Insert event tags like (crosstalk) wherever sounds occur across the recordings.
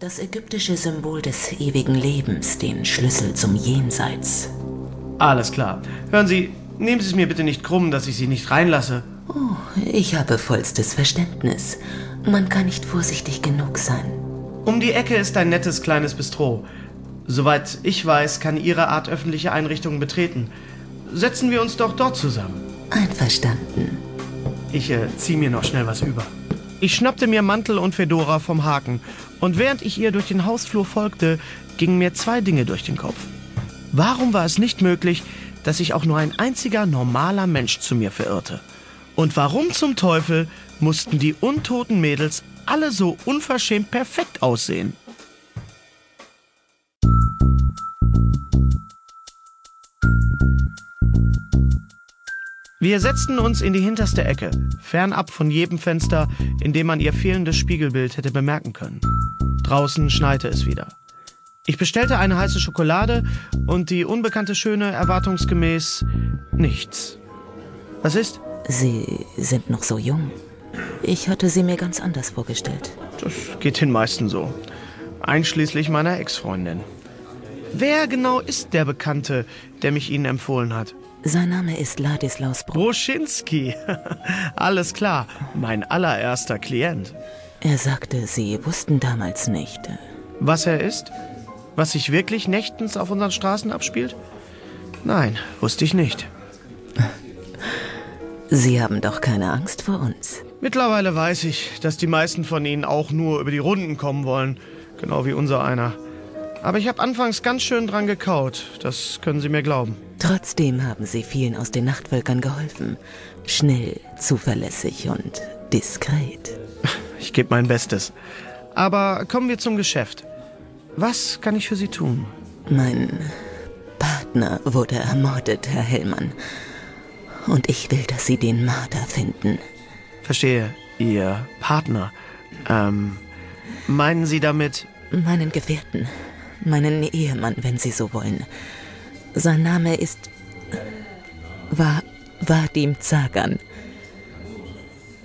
Das ägyptische Symbol des ewigen Lebens, den Schlüssel zum Jenseits. Alles klar. Hören Sie, nehmen Sie es mir bitte nicht krumm, dass ich Sie nicht reinlasse. Oh, ich habe vollstes Verständnis. Man kann nicht vorsichtig genug sein. Um die Ecke ist ein nettes kleines Bistro. Soweit ich weiß, kann Ihre Art öffentliche Einrichtungen betreten. Setzen wir uns doch dort zusammen. Einverstanden. Ich äh, zieh mir noch schnell was über. Ich schnappte mir Mantel und Fedora vom Haken, und während ich ihr durch den Hausflur folgte, gingen mir zwei Dinge durch den Kopf. Warum war es nicht möglich, dass sich auch nur ein einziger normaler Mensch zu mir verirrte? Und warum zum Teufel mussten die untoten Mädels alle so unverschämt perfekt aussehen? Wir setzten uns in die hinterste Ecke, fernab von jedem Fenster, in dem man ihr fehlendes Spiegelbild hätte bemerken können. Draußen schneite es wieder. Ich bestellte eine heiße Schokolade und die unbekannte Schöne erwartungsgemäß nichts. Was ist? Sie sind noch so jung. Ich hatte sie mir ganz anders vorgestellt. Das geht den meisten so. Einschließlich meiner Ex-Freundin. Wer genau ist der Bekannte, der mich Ihnen empfohlen hat? Sein Name ist Ladislaus Bro. Broschinski. (laughs) Alles klar. Mein allererster Klient. Er sagte, Sie wussten damals nicht. Was er ist? Was sich wirklich nächtens auf unseren Straßen abspielt? Nein, wusste ich nicht. Sie haben doch keine Angst vor uns. Mittlerweile weiß ich, dass die meisten von Ihnen auch nur über die Runden kommen wollen. Genau wie unser einer. Aber ich habe anfangs ganz schön dran gekaut. Das können Sie mir glauben. Trotzdem haben Sie vielen aus den Nachtvölkern geholfen. Schnell, zuverlässig und diskret. Ich gebe mein Bestes. Aber kommen wir zum Geschäft. Was kann ich für Sie tun? Mein Partner wurde ermordet, Herr Hellmann. Und ich will, dass Sie den Marder finden. Verstehe. Ihr Partner. Ähm, meinen Sie damit... Meinen Gefährten. Meinen Ehemann, wenn Sie so wollen. Sein Name ist... war Vadim Zagan.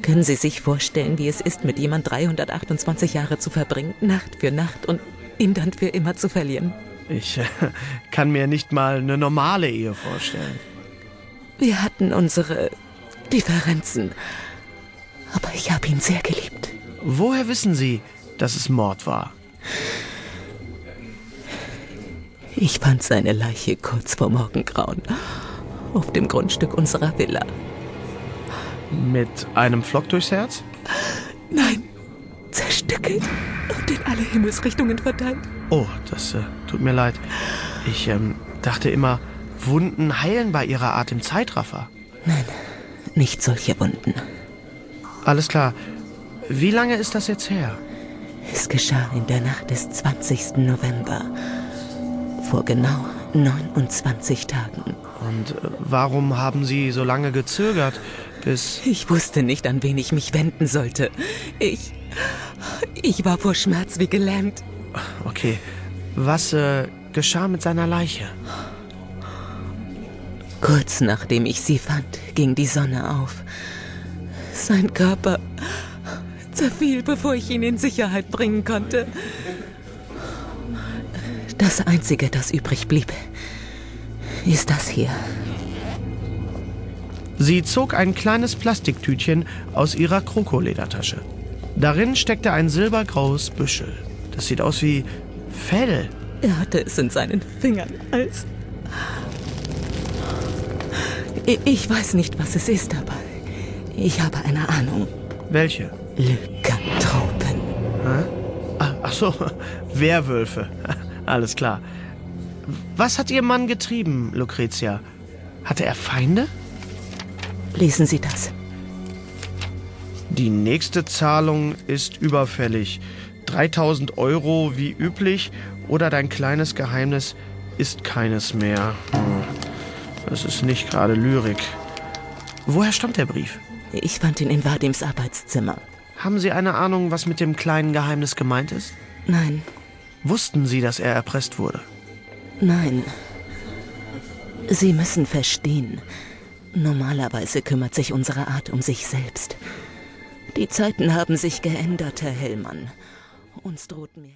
Können Sie sich vorstellen, wie es ist, mit jemand 328 Jahre zu verbringen, Nacht für Nacht und ihn dann für immer zu verlieren? Ich äh, kann mir nicht mal eine normale Ehe vorstellen. Wir hatten unsere Differenzen. Aber ich habe ihn sehr geliebt. Woher wissen Sie, dass es Mord war? Ich fand seine Leiche kurz vor Morgengrauen auf dem Grundstück unserer Villa. Mit einem Flock durchs Herz? Nein, zerstückelt und in alle Himmelsrichtungen verteilt. Oh, das äh, tut mir leid. Ich ähm, dachte immer, Wunden heilen bei ihrer Art im Zeitraffer. Nein, nicht solche Wunden. Alles klar. Wie lange ist das jetzt her? Es geschah in der Nacht des 20. November. Vor genau 29 Tagen. Und äh, warum haben Sie so lange gezögert, bis... Ich wusste nicht, an wen ich mich wenden sollte. Ich... Ich war vor Schmerz wie gelähmt. Okay. Was äh, geschah mit seiner Leiche? Kurz nachdem ich sie fand, ging die Sonne auf. Sein Körper zerfiel, bevor ich ihn in Sicherheit bringen konnte. Das Einzige, das übrig blieb, ist das hier. Sie zog ein kleines Plastiktütchen aus ihrer Krokoledertasche. Darin steckte ein silbergraues Büschel. Das sieht aus wie Fell. Er hatte es in seinen Fingern als... Ich weiß nicht, was es ist, aber ich habe eine Ahnung. Welche? Lykanthropen. Ah, ach so, (laughs) Werwölfe. Alles klar. Was hat Ihr Mann getrieben, Lucretia? Hatte er Feinde? Lesen Sie das. Die nächste Zahlung ist überfällig. 3000 Euro wie üblich oder dein kleines Geheimnis ist keines mehr. Hm. Das ist nicht gerade Lyrik. Woher stammt der Brief? Ich fand ihn in Wadims Arbeitszimmer. Haben Sie eine Ahnung, was mit dem kleinen Geheimnis gemeint ist? Nein, Wussten Sie, dass er erpresst wurde? nein. Sie müssen verstehen. Normalerweise kümmert sich unsere Art um sich selbst. Die Zeiten haben sich geändert, Herr Hellmann. Uns droht mehr.